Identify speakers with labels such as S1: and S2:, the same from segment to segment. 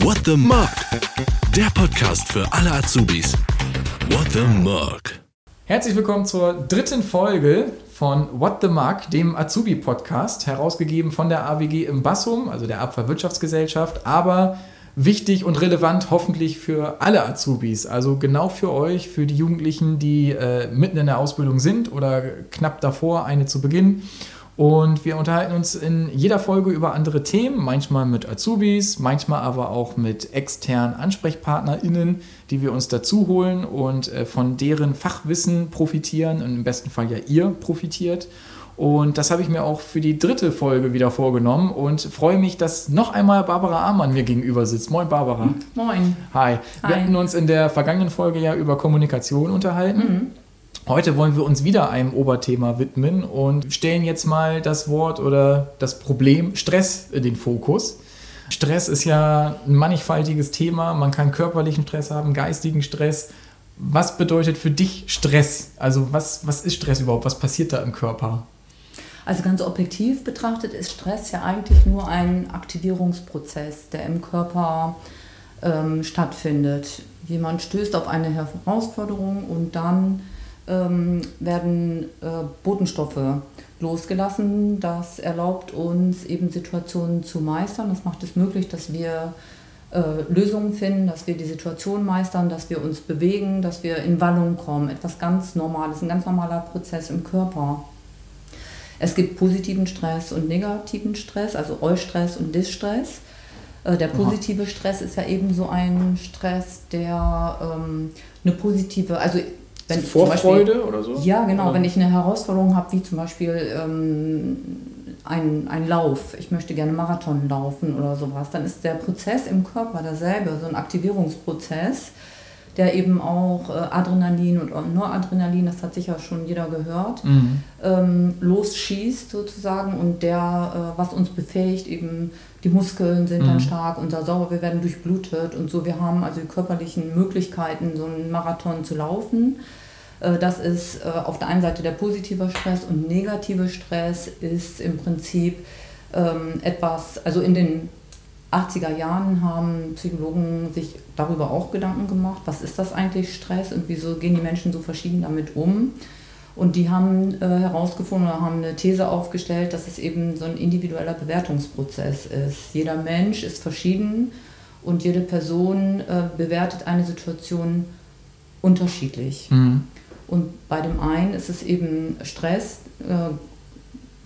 S1: What the Mug? Der Podcast für alle Azubis. What the Mug?
S2: Herzlich willkommen zur dritten Folge von What the Mug, dem Azubi-Podcast, herausgegeben von der AWG im Bassum, also der Abfallwirtschaftsgesellschaft, aber wichtig und relevant hoffentlich für alle Azubis, also genau für euch, für die Jugendlichen, die äh, mitten in der Ausbildung sind oder knapp davor, eine zu beginnen. Und wir unterhalten uns in jeder Folge über andere Themen, manchmal mit Azubis, manchmal aber auch mit externen AnsprechpartnerInnen, die wir uns dazu holen und äh, von deren Fachwissen profitieren und im besten Fall ja ihr profitiert. Und das habe ich mir auch für die dritte Folge wieder vorgenommen und freue mich, dass noch einmal Barbara Amann mir gegenüber sitzt. Moin, Barbara.
S3: Moin.
S2: Hi. Wir
S3: Hi.
S2: hatten uns in der vergangenen Folge ja über Kommunikation unterhalten.
S3: Mhm.
S2: Heute wollen wir uns wieder einem Oberthema widmen und stellen jetzt mal das Wort oder das Problem Stress in den Fokus. Stress ist ja ein mannigfaltiges Thema. Man kann körperlichen Stress haben, geistigen Stress. Was bedeutet für dich Stress? Also was, was ist Stress überhaupt? Was passiert da im Körper?
S3: Also ganz objektiv betrachtet ist Stress ja eigentlich nur ein Aktivierungsprozess, der im Körper ähm, stattfindet. Jemand stößt auf eine Herausforderung und dann ähm, werden äh, Botenstoffe losgelassen. Das erlaubt uns eben Situationen zu meistern. Das macht es möglich, dass wir äh, Lösungen finden, dass wir die Situation meistern, dass wir uns bewegen, dass wir in Wallung kommen. Etwas ganz Normales, ein ganz normaler Prozess im Körper. Es gibt positiven Stress und negativen Stress, also Eustress und Distress. Äh, Der positive Stress ist ja eben so ein Stress, der ähm, eine positive, also wenn
S2: Vorfreude
S3: Beispiel,
S2: oder so?
S3: ja, genau.
S2: Oder?
S3: Wenn ich eine Herausforderung habe, wie zum Beispiel ähm, ein, ein Lauf, ich möchte gerne Marathon laufen oder sowas, dann ist der Prozess im Körper derselbe, so ein Aktivierungsprozess, der eben auch äh, Adrenalin und Noradrenalin, das hat sicher schon jeder gehört,
S2: Mhm.
S3: ähm, losschießt sozusagen und der, äh, was uns befähigt, eben die Muskeln sind dann
S2: Mhm.
S3: stark, unser Sauer, wir werden durchblutet und so. Wir haben also die körperlichen Möglichkeiten, so einen Marathon zu laufen. Äh, Das ist äh, auf der einen Seite der positive Stress und negative Stress ist im Prinzip ähm, etwas, also in den 80er Jahren haben Psychologen sich darüber auch Gedanken gemacht, was ist das eigentlich Stress und wieso gehen die Menschen so verschieden damit um. Und die haben äh, herausgefunden oder haben eine These aufgestellt, dass es eben so ein individueller Bewertungsprozess ist. Jeder Mensch ist verschieden und jede Person äh, bewertet eine Situation unterschiedlich.
S2: Mhm.
S3: Und bei dem einen ist es eben Stress, äh,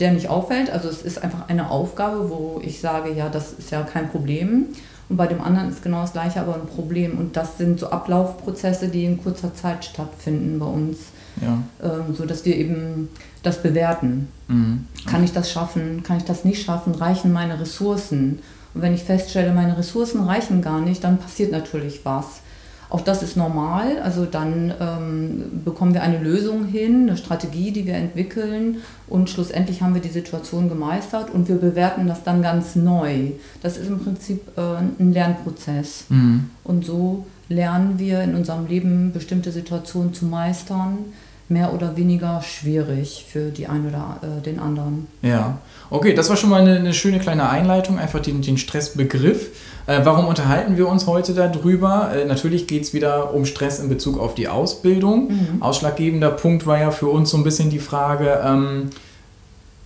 S3: der nicht auffällt. Also es ist einfach eine Aufgabe, wo ich sage, ja, das ist ja kein Problem. Und bei dem anderen ist genau das gleiche, aber ein Problem. Und das sind so Ablaufprozesse, die in kurzer Zeit stattfinden bei uns,
S2: Ja.
S3: ähm, so dass wir eben das bewerten.
S2: Mhm.
S3: Kann ich das schaffen? Kann ich das nicht schaffen? Reichen meine Ressourcen? Und wenn ich feststelle, meine Ressourcen reichen gar nicht, dann passiert natürlich was. Auch das ist normal. Also dann ähm, bekommen wir eine Lösung hin, eine Strategie, die wir entwickeln und schlussendlich haben wir die Situation gemeistert und wir bewerten das dann ganz neu. Das ist im Prinzip äh, ein Lernprozess.
S2: Mhm.
S3: Und so lernen wir in unserem Leben bestimmte Situationen zu meistern, mehr oder weniger schwierig für die einen oder äh, den anderen.
S2: Ja, okay, das war schon mal eine, eine schöne kleine Einleitung, einfach den, den Stressbegriff. Äh, warum unterhalten wir uns heute darüber? Äh, natürlich geht es wieder um Stress in Bezug auf die Ausbildung. Ausschlaggebender Punkt war ja für uns so ein bisschen die Frage, ähm,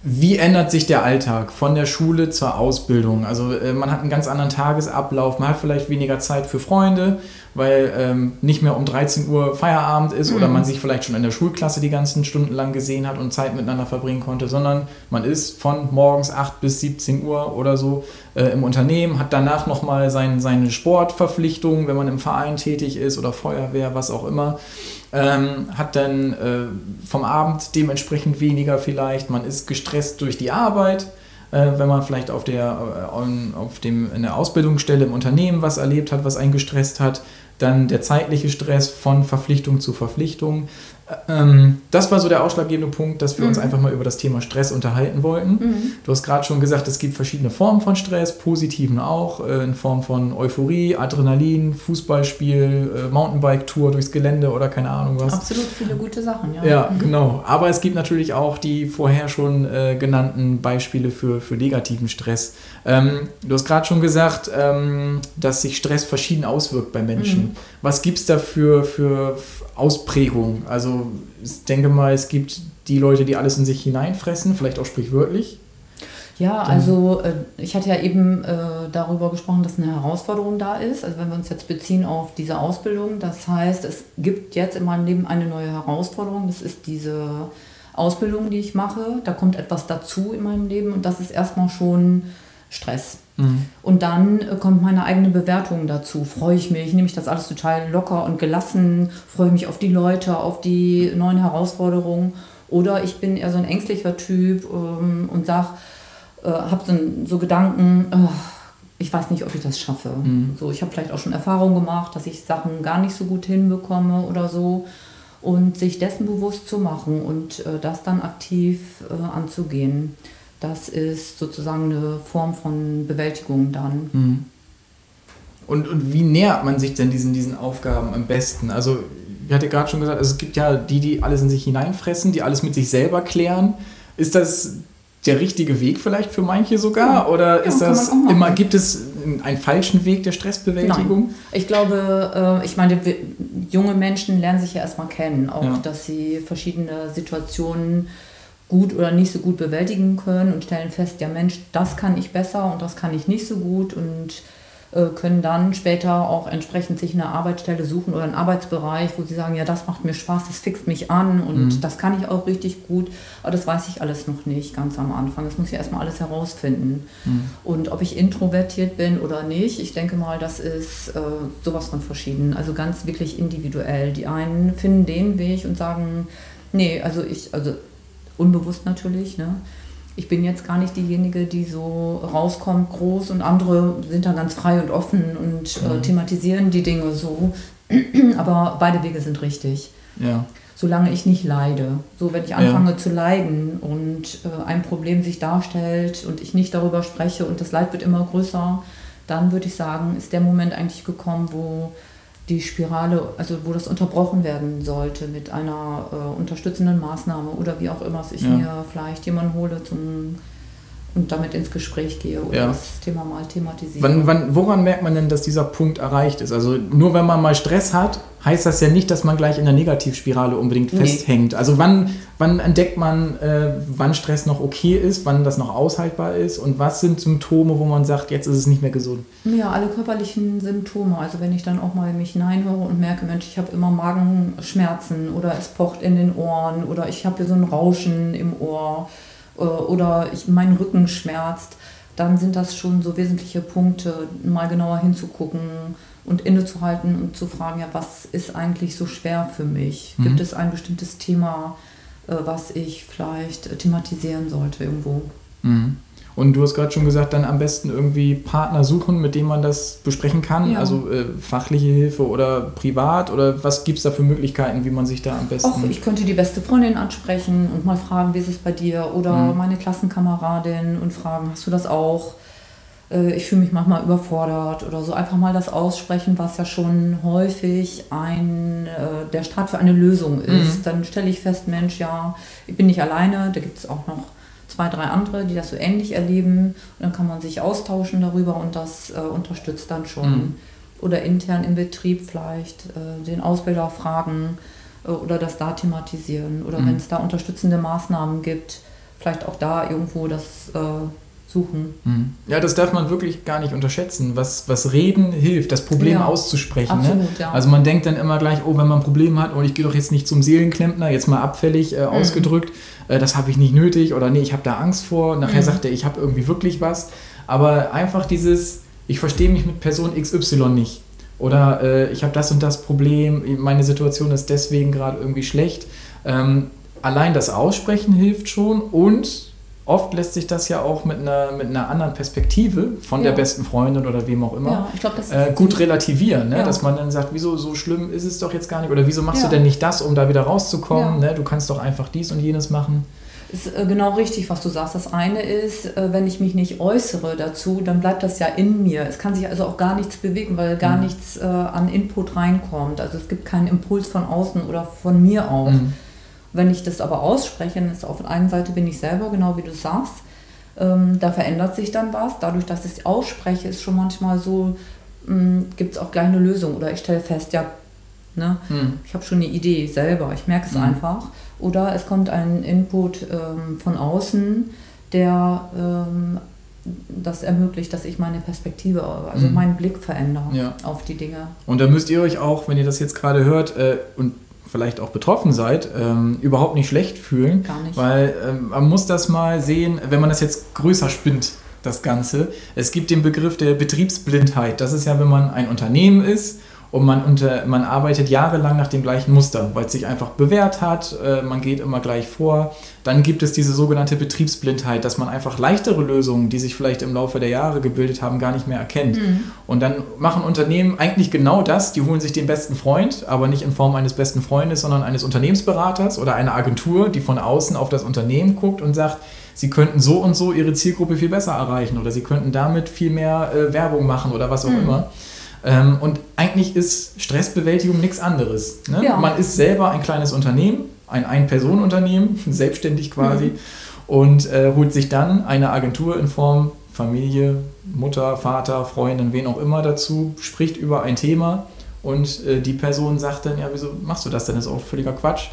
S2: wie ändert sich der Alltag von der Schule zur Ausbildung? Also äh, man hat einen ganz anderen Tagesablauf, man hat vielleicht weniger Zeit für Freunde, weil ähm, nicht mehr um 13 Uhr Feierabend ist oder man sich vielleicht schon in der Schulklasse die ganzen Stunden lang gesehen hat und Zeit miteinander verbringen konnte, sondern man ist von morgens 8 bis 17 Uhr oder so äh, im Unternehmen, hat danach nochmal sein, seine Sportverpflichtungen, wenn man im Verein tätig ist oder Feuerwehr, was auch immer ähm, hat dann äh, vom Abend dementsprechend weniger vielleicht. Man ist gestresst durch die Arbeit, äh, wenn man vielleicht auf der, äh, on, auf dem, in der Ausbildungsstelle im Unternehmen was erlebt hat, was einen gestresst hat. Dann der zeitliche Stress von Verpflichtung zu Verpflichtung. Ähm, das war so der ausschlaggebende Punkt, dass wir mhm. uns einfach mal über das Thema Stress unterhalten wollten. Mhm. Du hast gerade schon gesagt, es gibt verschiedene Formen von Stress, positiven auch, äh, in Form von Euphorie, Adrenalin, Fußballspiel, äh, Mountainbike-Tour durchs Gelände oder keine Ahnung was.
S3: Absolut viele gute Sachen, ja.
S2: Ja, mhm. genau. Aber es gibt natürlich auch die vorher schon äh, genannten Beispiele für, für negativen Stress. Ähm, du hast gerade schon gesagt, ähm, dass sich Stress verschieden auswirkt bei Menschen. Was gibt es da für, für Ausprägung. Also ich denke mal, es gibt die Leute, die alles in sich hineinfressen, vielleicht auch sprichwörtlich.
S3: Ja, also äh, ich hatte ja eben äh, darüber gesprochen, dass eine Herausforderung da ist. Also wenn wir uns jetzt beziehen auf diese Ausbildung, das heißt, es gibt jetzt in meinem Leben eine neue Herausforderung. Das ist diese Ausbildung, die ich mache. Da kommt etwas dazu in meinem Leben und das ist erstmal schon Stress. Mhm. Und dann äh, kommt meine eigene Bewertung dazu. Freue ich mich, nehme ich das alles total locker und gelassen, freue ich mich auf die Leute, auf die neuen Herausforderungen. Oder ich bin eher so ein ängstlicher Typ ähm, und sage, äh, habe so, so, Gedanken, äh, ich weiß nicht, ob ich das schaffe. Mhm. So, ich habe vielleicht auch schon Erfahrungen gemacht, dass ich Sachen gar nicht so gut hinbekomme oder so. Und sich dessen bewusst zu machen und äh, das dann aktiv äh, anzugehen. Das ist sozusagen eine Form von Bewältigung dann. Mhm.
S2: Und, und wie nähert man sich denn diesen, diesen Aufgaben am besten? Also, ich hatte gerade schon gesagt, es gibt ja die, die alles in sich hineinfressen, die alles mit sich selber klären. Ist das der richtige Weg vielleicht für manche sogar? Ja. Oder ist ja, das immer, gibt es einen falschen Weg der Stressbewältigung?
S3: Nein. Ich glaube, äh, ich meine, junge Menschen lernen sich ja erstmal kennen, auch ja. dass sie verschiedene Situationen gut oder nicht so gut bewältigen können und stellen fest, ja Mensch, das kann ich besser und das kann ich nicht so gut und äh, können dann später auch entsprechend sich eine Arbeitsstelle suchen oder einen Arbeitsbereich, wo sie sagen, ja, das macht mir Spaß, das fixt mich an und mhm. das kann ich auch richtig gut, aber das weiß ich alles noch nicht ganz am Anfang. Das muss ich erstmal alles herausfinden. Mhm. Und ob ich introvertiert bin oder nicht, ich denke mal, das ist äh, sowas von verschieden, also ganz wirklich individuell. Die einen finden den Weg und sagen, nee, also ich, also unbewusst natürlich. Ne? Ich bin jetzt gar nicht diejenige, die so rauskommt groß und andere sind da ganz frei und offen und äh, mhm. äh, thematisieren die Dinge so. Aber beide Wege sind richtig. Ja. Solange ich nicht leide. So, wenn ich anfange ja. zu leiden und äh, ein Problem sich darstellt und ich nicht darüber spreche und das Leid wird immer größer, dann würde ich sagen, ist der Moment eigentlich gekommen, wo die Spirale, also wo das unterbrochen werden sollte mit einer äh, unterstützenden Maßnahme oder wie auch immer, dass ich ja. mir vielleicht jemanden hole zum und damit ins Gespräch gehe oder ja. das Thema mal thematisiere.
S2: Wann, wann, woran merkt man denn, dass dieser Punkt erreicht ist? Also nur wenn man mal Stress hat, heißt das ja nicht, dass man gleich in der Negativspirale unbedingt nee. festhängt. Also wann, wann entdeckt man, äh, wann Stress noch okay ist, wann das noch aushaltbar ist und was sind Symptome, wo man sagt, jetzt ist es nicht mehr gesund?
S3: Ja, alle körperlichen Symptome. Also wenn ich dann auch mal mich hineinhöre und merke, Mensch, ich habe immer Magenschmerzen oder es pocht in den Ohren oder ich habe hier so ein Rauschen im Ohr oder ich, mein Rücken schmerzt, dann sind das schon so wesentliche Punkte, mal genauer hinzugucken und innezuhalten und zu fragen, ja, was ist eigentlich so schwer für mich? Mhm. Gibt es ein bestimmtes Thema, äh, was ich vielleicht thematisieren sollte irgendwo?
S2: Mhm. Und du hast gerade schon gesagt, dann am besten irgendwie Partner suchen, mit dem man das besprechen kann. Ja. Also äh, fachliche Hilfe oder privat oder was gibt es da für Möglichkeiten, wie man sich da am besten.
S3: Auch ich könnte die beste Freundin ansprechen und mal fragen, wie ist es bei dir? Oder mhm. meine Klassenkameradin und fragen, hast du das auch? Äh, ich fühle mich manchmal überfordert oder so. Einfach mal das aussprechen, was ja schon häufig ein, äh, der Start für eine Lösung ist. Mhm. Dann stelle ich fest, Mensch, ja, ich bin nicht alleine, da gibt es auch noch zwei, drei andere, die das so ähnlich erleben. Und dann kann man sich austauschen darüber und das äh, unterstützt dann schon. Mhm. Oder intern im Betrieb vielleicht äh, den Ausbilder fragen äh, oder das da thematisieren. Oder mhm. wenn es da unterstützende Maßnahmen gibt, vielleicht auch da irgendwo das äh, suchen.
S2: Mhm. Ja, das darf man wirklich gar nicht unterschätzen, was, was Reden hilft, das Problem ja, auszusprechen. Ne? Absolut, ne? ja. Also man denkt dann immer gleich, oh, wenn man ein Problem hat, und oh, ich gehe doch jetzt nicht zum Seelenklempner, jetzt mal abfällig äh, mhm. ausgedrückt, äh, das habe ich nicht nötig oder nee, ich habe da Angst vor. Nachher mhm. sagt er, ich habe irgendwie wirklich was. Aber einfach dieses, ich verstehe mich mit Person XY nicht. Oder äh, ich habe das und das Problem, meine Situation ist deswegen gerade irgendwie schlecht. Ähm, allein das Aussprechen hilft schon und oft lässt sich das ja auch mit einer, mit einer anderen Perspektive von
S3: Ja.
S2: der besten Freundin oder wem auch immer
S3: Ja, das
S2: äh, gut relativieren, ne?
S3: Ja.
S2: dass man dann sagt, wieso so schlimm ist es doch jetzt gar nicht oder wieso machst du denn nicht das, um da wieder rauszukommen? Ne? Du kannst doch einfach dies und jenes machen.
S3: ist äh, genau richtig, was du sagst. Das eine ist, äh, wenn ich mich nicht äußere dazu, dann bleibt das ja in mir. Es kann sich also auch gar nichts bewegen, weil gar
S2: Mhm.
S3: nichts äh, an Input reinkommt. Also es gibt keinen Impuls von außen oder von mir aus.
S2: Mhm.
S3: Wenn ich das aber ausspreche, dann ist auf der einen Seite bin ich selber, genau wie du sagst, ähm, da verändert sich dann was. Dadurch, dass ich es ausspreche, ist schon manchmal so, gibt es auch gleich eine Lösung. Oder ich stelle fest, ja, ne,
S2: Mhm.
S3: ich habe schon eine Idee selber, ich merke es
S2: Mhm.
S3: einfach. Oder es kommt ein Input ähm, von außen, der ähm, das ermöglicht, dass ich meine Perspektive, also
S2: Mhm.
S3: meinen Blick verändere
S2: Ja.
S3: auf die Dinge.
S2: Und da müsst ihr euch auch, wenn ihr das jetzt gerade hört äh, und vielleicht auch betroffen seid, ähm, überhaupt nicht schlecht fühlen.
S3: Gar nicht.
S2: Weil ähm, man muss das mal sehen, wenn man das jetzt größer spinnt, das Ganze. Es gibt den Begriff der Betriebsblindheit. Das ist ja, wenn man ein Unternehmen ist und man, unter, man arbeitet jahrelang nach dem gleichen Muster, weil es sich einfach bewährt hat, äh, man geht immer gleich vor. Dann gibt es diese sogenannte Betriebsblindheit, dass man einfach leichtere Lösungen, die sich vielleicht im Laufe der Jahre gebildet haben, gar nicht mehr erkennt. Und dann machen Unternehmen eigentlich genau das, die holen sich den besten Freund, aber nicht in Form eines besten Freundes, sondern eines Unternehmensberaters oder einer Agentur, die von außen auf das Unternehmen guckt und sagt, sie könnten so und so ihre Zielgruppe viel besser erreichen oder sie könnten damit viel mehr äh, Werbung machen oder was auch immer. Ähm, und eigentlich ist Stressbewältigung nichts anderes. Ne?
S3: Ja.
S2: Man ist selber ein kleines Unternehmen, ein Ein-Personen-Unternehmen, selbstständig quasi, und äh, holt sich dann eine Agentur in Form Familie, Mutter, Vater, Freundin, wen auch immer dazu, spricht über ein Thema und äh, die Person sagt dann, ja, wieso machst du das denn? Das ist auch völliger Quatsch.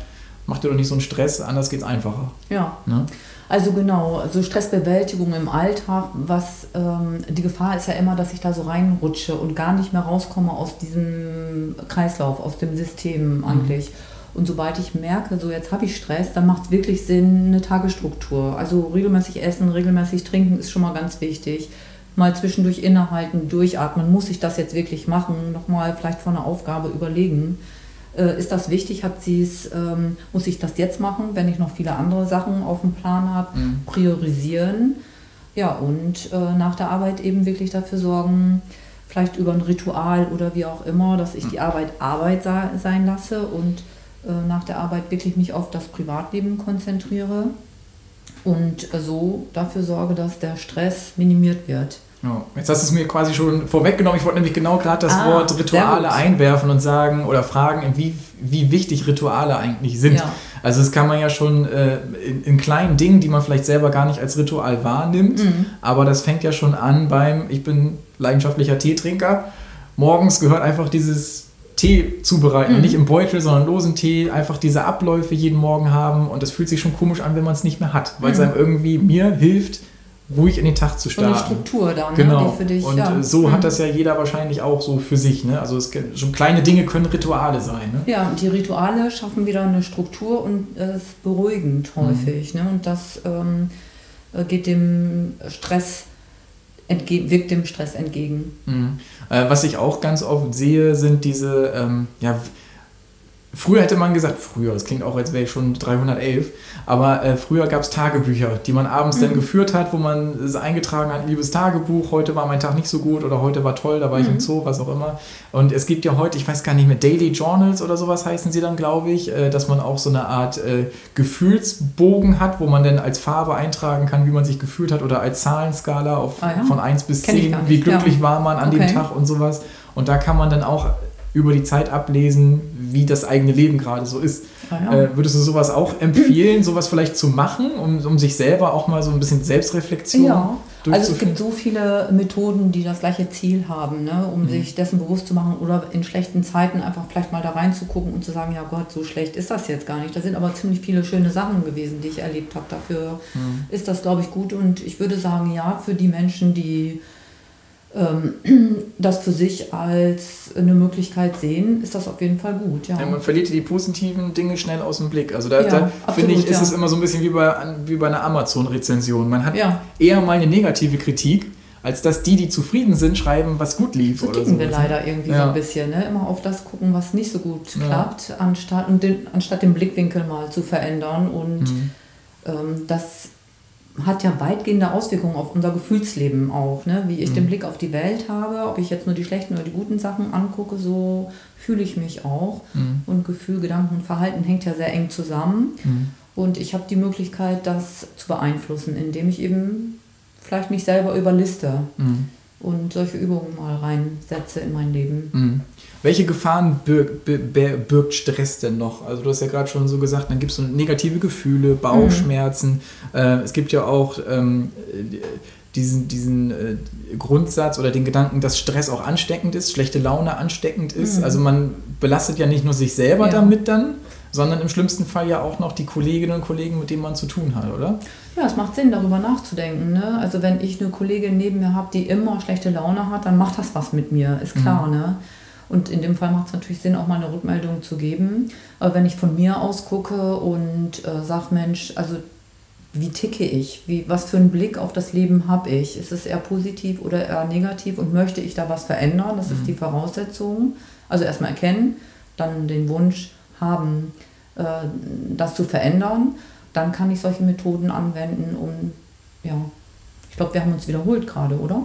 S2: Mach dir doch nicht so einen Stress, anders geht's einfacher.
S3: Ja.
S2: Ne?
S3: Also genau, also Stressbewältigung im Alltag, was ähm, die Gefahr ist ja immer, dass ich da so reinrutsche und gar nicht mehr rauskomme aus diesem Kreislauf, aus dem System eigentlich. Und sobald ich merke, so jetzt habe ich Stress, dann macht es wirklich Sinn, eine Tagesstruktur. Also regelmäßig essen, regelmäßig trinken ist schon mal ganz wichtig. Mal zwischendurch innehalten, durchatmen. Muss ich das jetzt wirklich machen? Nochmal vielleicht vor einer Aufgabe überlegen. Äh, ist das wichtig? Hat sie es, ähm, muss ich das jetzt machen, wenn ich noch viele andere Sachen auf dem Plan habe?
S2: Mhm.
S3: Priorisieren. Ja, und äh, nach der Arbeit eben wirklich dafür sorgen, vielleicht über ein Ritual oder wie auch immer, dass ich die Arbeit Arbeit sa- sein lasse und äh, nach der Arbeit wirklich mich auf das Privatleben konzentriere und äh, so dafür sorge, dass der Stress minimiert wird.
S2: Ja, jetzt hast du es mir quasi schon vorweggenommen. Ich wollte nämlich genau gerade das
S3: Ah,
S2: Wort Rituale einwerfen und sagen oder fragen, wie, wie wichtig Rituale eigentlich sind.
S3: Ja.
S2: Also das kann man ja schon äh, in, in kleinen Dingen, die man vielleicht selber gar nicht als Ritual wahrnimmt,
S3: Mhm.
S2: aber das fängt ja schon an beim, ich bin leidenschaftlicher Teetrinker, morgens gehört einfach dieses Tee zubereiten,
S3: Mhm.
S2: nicht im Beutel, sondern losen Tee, einfach diese Abläufe jeden Morgen haben und das fühlt sich schon komisch an, wenn man es nicht mehr hat, weil es
S3: Mhm.
S2: einem irgendwie mir hilft, ruhig in den Tag zu
S3: So eine
S2: starten.
S3: Struktur dann,
S2: Genau.
S3: ne, die für dich.
S2: und
S3: ja.
S2: äh, so
S3: Mhm.
S2: hat das ja jeder wahrscheinlich auch so für sich. Ne? Also es, schon kleine Dinge können Rituale sein. Ne?
S3: Ja, und die Rituale schaffen wieder eine Struktur und es ist beruhigend häufig. Ne? Und das ähm, äh, geht dem Stress wirkt dem Stress entgegen.
S2: Mhm. Äh, was ich auch ganz oft sehe, sind diese, ähm, ja, früher hätte man gesagt, früher, das klingt auch, als wäre ich schon 311, aber äh, früher gab es Tagebücher, die man abends dann geführt hat, wo man es eingetragen hat, liebes Tagebuch, heute war mein Tag nicht so gut oder heute war toll, da war ich im Zoo, was auch immer. Und es gibt ja heute, ich weiß gar nicht mehr, Daily Journals oder sowas heißen sie dann, glaube ich, äh, dass man auch so eine Art äh, Gefühlsbogen hat, wo man dann als Farbe eintragen kann, wie man sich gefühlt hat oder als Zahlenskala auf,
S3: Ah ja?
S2: von 1 bis
S3: Kenn ich
S2: 10,
S3: gar
S2: wie
S3: nicht, ja.
S2: glücklich war man an dem
S3: Okay.
S2: Tag und sowas. Und da kann man dann auch über die Zeit ablesen, wie das eigene Leben gerade so ist.
S3: Ah ja.
S2: Äh, würdest du sowas auch empfehlen, sowas vielleicht zu machen, um, um sich selber auch mal so ein bisschen Selbstreflexion
S3: Ja, also es gibt so viele Methoden, die das gleiche Ziel haben, ne?
S2: Mhm.
S3: um sich dessen bewusst zu machen oder in schlechten Zeiten einfach vielleicht mal da reinzugucken und zu sagen, ja Gott, so schlecht ist das jetzt gar nicht. Da sind aber ziemlich viele schöne Sachen gewesen, die ich erlebt habe. Dafür
S2: Mhm.
S3: ist das, glaube ich, gut und ich würde sagen, ja, für die Menschen, die das für sich als eine Möglichkeit sehen, ist das auf jeden Fall gut. Ja.
S2: Ja, man verliert die positiven Dinge schnell aus dem Blick. Also da,
S3: Ja,
S2: da finde ich, ist
S3: ja.
S2: es immer so ein bisschen wie bei, wie bei einer Amazon-Rezension. Man hat
S3: Ja.
S2: eher mal eine negative Kritik, als dass die, die zufrieden sind, schreiben, was gut lief.
S3: So
S2: oder
S3: ticken wir leider irgendwie so ein bisschen. Ne? Immer auf das gucken, was nicht so gut klappt, anstatt, den, anstatt den Blickwinkel mal zu verändern. Und
S2: Mhm.
S3: ähm, das hat ja weitgehende Auswirkungen auf unser Gefühlsleben auch, ne? wie ich
S2: Mhm.
S3: den Blick auf die Welt habe, ob ich jetzt nur die schlechten oder die guten Sachen angucke, so fühle ich mich auch.
S2: Mhm.
S3: Und Gefühl, Gedanken und Verhalten hängt ja sehr eng zusammen.
S2: Mhm.
S3: Und ich habe die Möglichkeit, das zu beeinflussen, indem ich eben vielleicht mich selber überliste
S2: Mhm.
S3: Und solche Übungen mal reinsetze in mein Leben.
S2: Mhm. Welche Gefahren birgt, bir- bir- birgt Stress denn noch? Also du hast ja gerade schon so gesagt, dann gibt es so negative Gefühle, Bauchschmerzen. Äh, es gibt ja auch ähm, äh, diesen, diesen äh, Grundsatz oder den Gedanken, dass Stress auch ansteckend ist, schlechte Laune ansteckend ist.
S3: Mhm.
S2: Also man belastet ja nicht nur sich selber
S3: Ja.
S2: damit dann, sondern im schlimmsten Fall ja auch noch die Kolleginnen und Kollegen, mit denen man zu tun hat, oder?
S3: Ja, es macht Sinn, darüber nachzudenken. Ne? Also wenn ich eine Kollegin neben mir habe, die immer schlechte Laune hat, dann macht das was mit mir, ist klar. Ne? Und in dem Fall macht es natürlich Sinn, auch mal eine Rückmeldung zu geben. Aber wenn ich von mir aus gucke und äh, sage, Mensch, also wie ticke ich? Wie, was für einen Blick auf das Leben habe ich? Ist es eher positiv oder eher negativ und möchte ich da was verändern? Das ist die Voraussetzung. Also erstmal erkennen, dann den Wunsch haben, äh, das zu verändern. Dann kann ich solche Methoden anwenden, um, ja, ich glaube, wir haben uns wiederholt gerade, oder?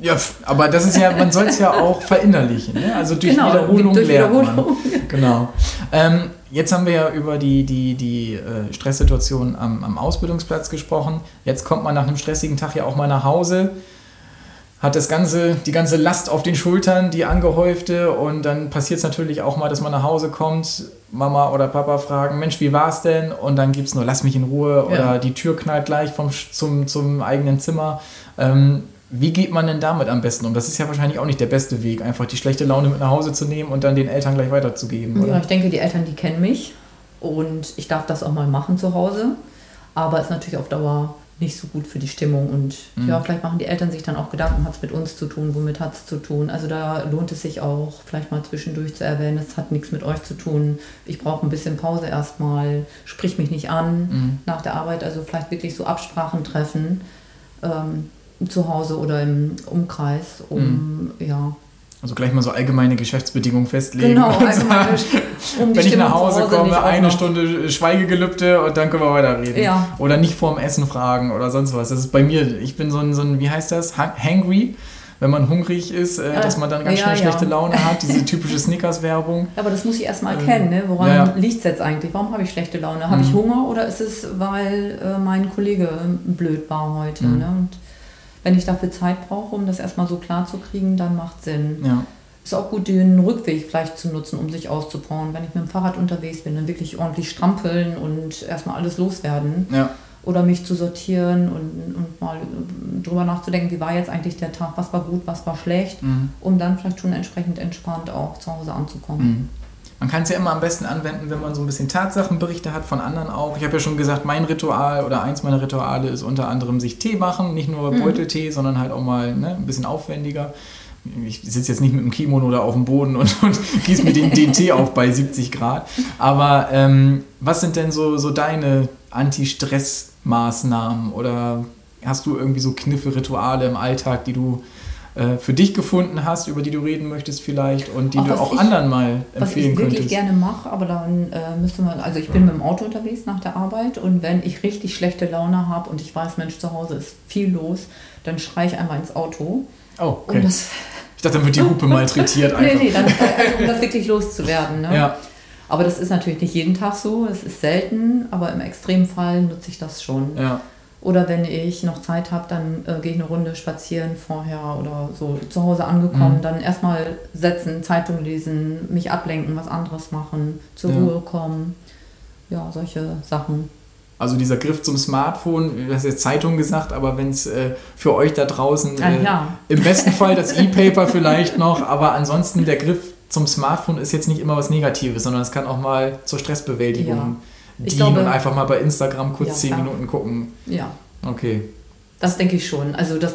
S2: Ja, aber das ist ja, man soll es ja auch verinnerlichen. Ne? Also durch
S3: Genau,
S2: Wiederholung
S3: durch
S2: lernt man.
S3: Wiederholung.
S2: Genau. Ähm, jetzt haben wir ja über die, die, die äh, Stresssituation am, am Ausbildungsplatz gesprochen. Jetzt kommt man nach einem stressigen Tag ja auch mal nach Hause, hat das ganze, die ganze Last auf den Schultern, die angehäufte und dann passiert es natürlich auch mal, dass man nach Hause kommt, Mama oder Papa fragen, Mensch, wie war's denn? Und dann gibt es nur, lass mich in Ruhe oder
S3: Ja.
S2: die Tür knallt gleich vom, zum, zum eigenen Zimmer. Ähm, wie geht man denn damit am besten um? Das ist ja wahrscheinlich auch nicht der beste Weg, einfach die schlechte Laune mit nach Hause zu nehmen und dann den Eltern gleich weiterzugeben,
S3: Ja,
S2: oder?
S3: ich denke, die Eltern, die kennen mich und ich darf das auch mal machen zu Hause. Aber ist natürlich auf Dauer nicht so gut für die Stimmung und
S2: Mhm.
S3: ja, vielleicht machen die Eltern sich dann auch Gedanken, hat es mit uns zu tun, womit hat es zu tun. Also da lohnt es sich auch vielleicht mal zwischendurch zu erwähnen, es hat nichts mit euch zu tun. Ich brauche ein bisschen Pause erstmal, sprich mich nicht an
S2: Mhm.
S3: nach der Arbeit, also vielleicht wirklich so Absprachen treffen ähm, zu Hause oder im Umkreis, um ja
S2: Also gleich mal so allgemeine Geschäftsbedingungen festlegen.
S3: genau
S2: und
S3: allgemein,
S2: sagen,
S3: um
S2: wenn ich nach Hause
S3: nicht
S2: komme, eine
S3: noch-
S2: Stunde Schweigegelübde und dann können wir weiterreden.
S3: Ja.
S2: Oder nicht vorm Essen fragen oder sonst was. Das ist bei mir, ich bin so ein, so ein wie heißt das? Ha- Hangry. Wenn man hungrig ist, äh, dass man dann ganz
S3: Ja,
S2: schnell
S3: ja.
S2: schlechte Laune hat, diese typische Snickers-Werbung.
S3: Aber das muss ich erstmal erkennen, ne? woran
S2: Ähm, ja, ja.
S3: liegt es jetzt eigentlich? Warum habe ich schlechte Laune? Habe ich
S2: Mhm.
S3: Hunger oder ist es, weil äh, mein Kollege blöd war heute?
S2: Mhm.
S3: Ne? Und wenn ich dafür Zeit brauche, um das erstmal so klar zu kriegen, dann macht Sinn.
S2: Ja.
S3: Ist auch gut, den Rückweg vielleicht zu nutzen, um sich auszupowern. Wenn ich mit dem Fahrrad unterwegs bin, dann wirklich ordentlich strampeln und erstmal alles loswerden.
S2: Ja.
S3: Oder mich zu sortieren und, und mal äh, drüber nachzudenken, wie war jetzt eigentlich der Tag, was war gut, was war schlecht,
S2: Mhm.
S3: um dann vielleicht schon entsprechend entspannt auch zu Hause anzukommen.
S2: Mhm. Man kann es ja immer am besten anwenden, wenn man so ein bisschen Tatsachenberichte hat von anderen auch. Ich habe ja schon gesagt, mein Ritual oder eins meiner Rituale ist unter anderem sich Tee machen. Nicht nur Beuteltee, sondern halt auch mal ne, ein bisschen aufwendiger. Ich sitze jetzt nicht mit dem Kimono da auf dem Boden und, und gieße mir den, den Tee auf bei 70 Grad. Aber ähm, was sind denn so, so deine Anti-Stress-Maßnahmen? Oder hast du irgendwie so Kniffe, Rituale im Alltag, die du äh, für dich gefunden hast, über die du reden möchtest vielleicht und die
S3: Auch
S2: du
S3: was
S2: auch
S3: ich-
S2: anderen mal
S3: Was
S2: empfehlen
S3: ich wirklich
S2: könntest?
S3: gerne mache, aber dann äh, müsste man, also ich bin mit dem Auto unterwegs nach der Arbeit und wenn ich richtig schlechte Laune habe und ich weiß, Mensch, zu Hause ist viel los, dann schreie ich einmal ins Auto.
S2: Oh,
S3: Um
S2: okay.
S3: das,
S2: ich dachte, dann wird die Hupe malträtiert
S3: nee,
S2: einfach.
S3: nee, dann, also, um das wirklich loszuwerden. Ne?
S2: Ja,
S3: Aber das ist natürlich nicht jeden Tag so, es ist selten, aber im Extremfall nutze ich das schon.
S2: ja.
S3: Oder wenn ich noch Zeit habe, dann äh, gehe ich eine Runde spazieren vorher oder so zu Hause angekommen,
S2: Mhm.
S3: dann erstmal setzen, Zeitung lesen, mich ablenken, was anderes machen, zur
S2: Ja.
S3: Ruhe kommen. Ja, solche Sachen.
S2: Also dieser Griff zum Smartphone, du hast jetzt Zeitung gesagt, aber wenn es äh, für euch da draußen
S3: Ah,
S2: äh,
S3: ja.
S2: im besten Fall das E-Paper vielleicht noch, aber ansonsten der Griff zum Smartphone ist jetzt nicht immer was Negatives, sondern es kann auch mal zur Stressbewältigung
S3: Ja. Ich
S2: dienen
S3: glaube-
S2: und einfach mal bei Instagram kurz
S3: Ja,
S2: zehn
S3: klar.
S2: Minuten gucken.
S3: Ja,
S2: Okay.
S3: das denke ich schon. Also das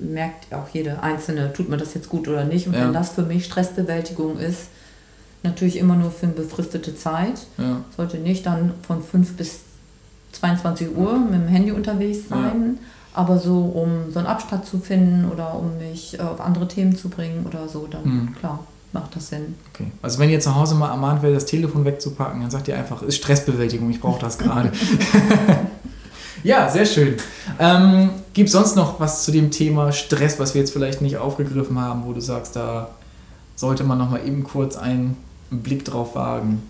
S3: merkt auch jede Einzelne, tut mir das jetzt gut oder nicht. Und
S2: Ja.
S3: wenn das für mich Stressbewältigung ist, natürlich immer nur für eine befristete Zeit.
S2: Ja.
S3: sollte nicht dann von 5 bis 22 Uhr mit dem Handy unterwegs sein, aber so, um so einen Abstand zu finden oder um mich äh, auf andere Themen zu bringen oder so, dann
S2: Mhm.
S3: klar, macht das Sinn.
S2: Okay. Also wenn ihr zu Hause mal ermahnt werdet, das Telefon wegzupacken, dann sagt ihr einfach, ist Stressbewältigung, ich brauche das gerade. Ja, sehr schön. Ähm, Gibt es sonst noch was zu dem Thema Stress, was wir jetzt vielleicht nicht aufgegriffen haben, wo du sagst, da sollte man noch mal eben kurz einen Blick drauf wagen?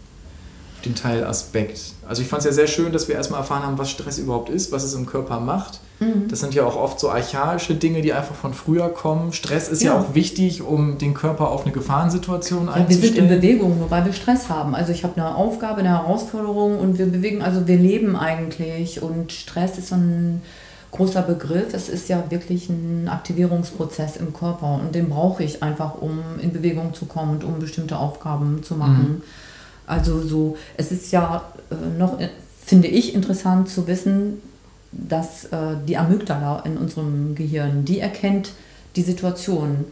S2: Den Teilaspekt. Also ich fand es ja sehr schön, dass wir erstmal erfahren haben, was Stress überhaupt ist, was es im Körper macht. Mhm. Das sind ja auch oft so archaische Dinge, die einfach von früher kommen. Stress ist ja, ja auch wichtig, um den Körper auf eine Gefahrensituation ja, einzustellen.
S3: Wir sind in Bewegung, nur weil wir Stress haben. Also ich habe eine Aufgabe, eine Herausforderung und wir bewegen, also wir leben eigentlich und Stress ist so ein großer Begriff. Es ist ja wirklich ein Aktivierungsprozess im Körper und den brauche ich einfach, um in Bewegung zu kommen und um bestimmte Aufgaben zu machen. Mhm. Also so, es ist ja äh, noch, äh, finde ich, interessant zu wissen, dass äh, die Amygdala in unserem Gehirn, die erkennt die Situation.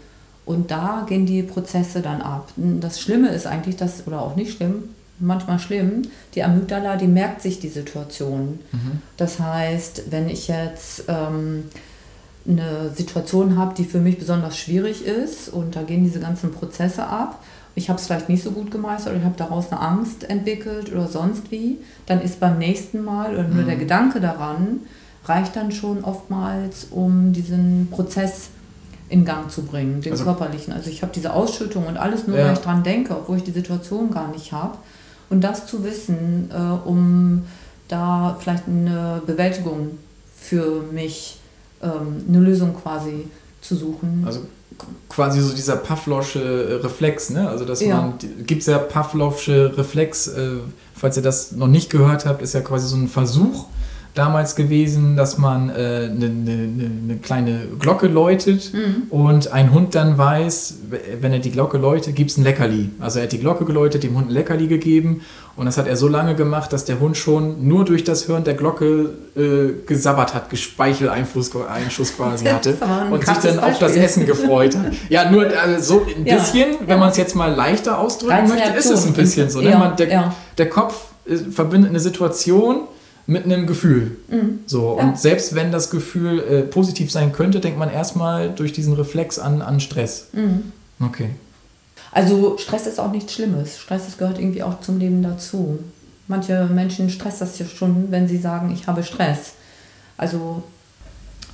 S3: Und da gehen die Prozesse dann ab. Das Schlimme ist eigentlich, dass, oder auch nicht schlimm, manchmal schlimm, die Amygdala, die merkt sich die Situation. Mhm. Das heißt, wenn ich jetzt ähm, eine Situation habe, die für mich besonders schwierig ist und da gehen diese ganzen Prozesse ab ich habe es vielleicht nicht so gut gemeistert oder ich habe daraus eine Angst entwickelt oder sonst wie, dann ist beim nächsten Mal oder nur mhm. der Gedanke daran, reicht dann schon oftmals, um diesen Prozess in Gang zu bringen, den also, körperlichen. Also ich habe diese Ausschüttung und alles nur, ja. weil ich dran denke, obwohl ich die Situation gar nicht habe. Und das zu wissen, äh, um da vielleicht eine Bewältigung für mich, ähm, eine Lösung quasi zu suchen.
S2: Also quasi so dieser Pavlovsche äh, Reflex, ne? Also dass ja. man, gibt es ja Pavlovsche Reflex, äh, falls ihr das noch nicht gehört habt, ist ja quasi so ein Versuch, damals gewesen, dass man eine äh, ne, ne, ne kleine Glocke läutet mhm. und ein Hund dann weiß, wenn er die Glocke läutet, gibt es ein Leckerli. Also er hat die Glocke geläutet, dem Hund ein Leckerli gegeben und das hat er so lange gemacht, dass der Hund schon nur durch das Hören der Glocke äh, gesabbert hat, Gespeicheleinschuss quasi hatte und sich dann auf das Essen gefreut hat. Ja, nur also so ein bisschen, ja. wenn man es jetzt mal leichter ausdrücken möchte, ist es ein bisschen so. Ne? Ja, man, der, ja. der Kopf äh, verbindet eine Situation mit einem Gefühl. Mhm. So, ja. und selbst wenn das Gefühl äh, positiv sein könnte, denkt man erstmal durch diesen Reflex an, an Stress. Mhm. Okay.
S3: Also Stress ist auch nichts Schlimmes. Stress das gehört irgendwie auch zum Leben dazu. Manche Menschen stresst das ja schon, wenn sie sagen, ich habe Stress. Also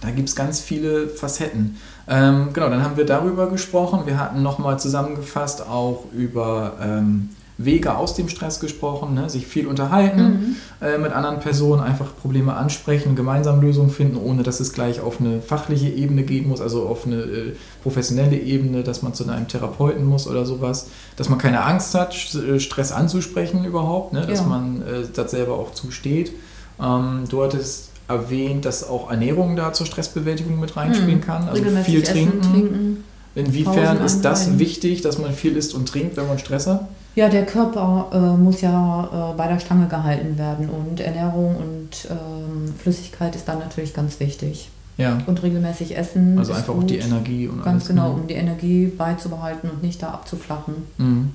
S2: da gibt es ganz viele Facetten. Ähm, genau, dann haben wir darüber gesprochen. Wir hatten nochmal zusammengefasst auch über ähm, Wege aus dem Stress gesprochen, ne? sich viel unterhalten mhm. äh, mit anderen Personen, einfach Probleme ansprechen, gemeinsam Lösungen finden, ohne dass es gleich auf eine fachliche Ebene gehen muss, also auf eine äh, professionelle Ebene, dass man zu einem Therapeuten muss oder sowas, dass man keine Angst hat, äh, Stress anzusprechen überhaupt, ne? dass ja. man äh, das selber auch zusteht. Ähm, du hattest erwähnt, dass auch Ernährung da zur Stressbewältigung mit reinspielen mhm. kann, also viel trinken. trinken. Inwiefern ist das wichtig, dass man viel isst und trinkt, wenn man Stress hat?
S3: Ja, der Körper äh, muss ja äh, bei der Stange gehalten werden und Ernährung und ähm, Flüssigkeit ist dann natürlich ganz wichtig. Ja. Und regelmäßig essen.
S2: Also einfach gut. auch die Energie und
S3: Ganz alles. genau, mhm. um die Energie beizubehalten und nicht da abzuflachen.
S2: Mhm.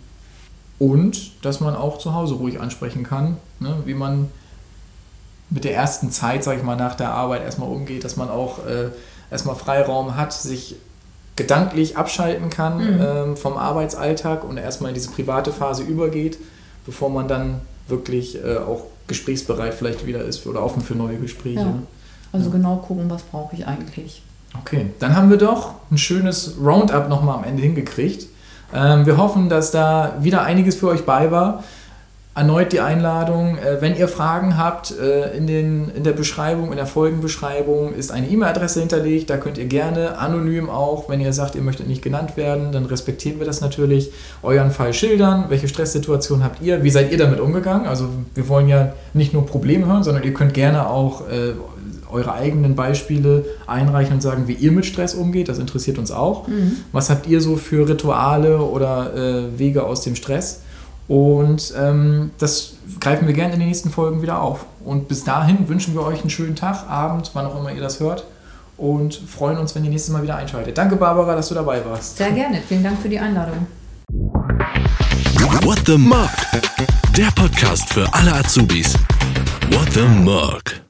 S2: Und dass man auch zu Hause ruhig ansprechen kann, ne? wie man mit der ersten Zeit, sag ich mal, nach der Arbeit erstmal umgeht, dass man auch äh, erstmal Freiraum hat, sich gedanklich abschalten kann mhm. ähm, vom Arbeitsalltag und erstmal in diese private Phase übergeht, bevor man dann wirklich äh, auch gesprächsbereit vielleicht wieder ist oder offen für neue Gespräche. Ja.
S3: Also ja. genau gucken, was brauche ich eigentlich.
S2: Okay, dann haben wir doch ein schönes Roundup nochmal am Ende hingekriegt. Ähm, wir hoffen, dass da wieder einiges für euch bei war erneut die Einladung, äh, wenn ihr Fragen habt, äh, in, den, in der Beschreibung, in der Folgenbeschreibung ist eine E-Mail-Adresse hinterlegt. Da könnt ihr gerne anonym auch, wenn ihr sagt, ihr möchtet nicht genannt werden, dann respektieren wir das natürlich, euren Fall schildern. Welche Stresssituation habt ihr? Wie seid ihr damit umgegangen? Also wir wollen ja nicht nur Probleme hören, sondern ihr könnt gerne auch äh, eure eigenen Beispiele einreichen und sagen, wie ihr mit Stress umgeht. Das interessiert uns auch. Mhm. Was habt ihr so für Rituale oder äh, Wege aus dem Stress? Und ähm, das greifen wir gerne in den nächsten Folgen wieder auf. Und bis dahin wünschen wir euch einen schönen Tag, Abend, wann auch immer ihr das hört. Und freuen uns, wenn ihr nächstes Mal wieder einschaltet. Danke, Barbara, dass du dabei warst.
S3: Sehr gerne. Vielen Dank für die Einladung.
S1: What the Mug? Der Podcast für alle Azubis. What the Mug?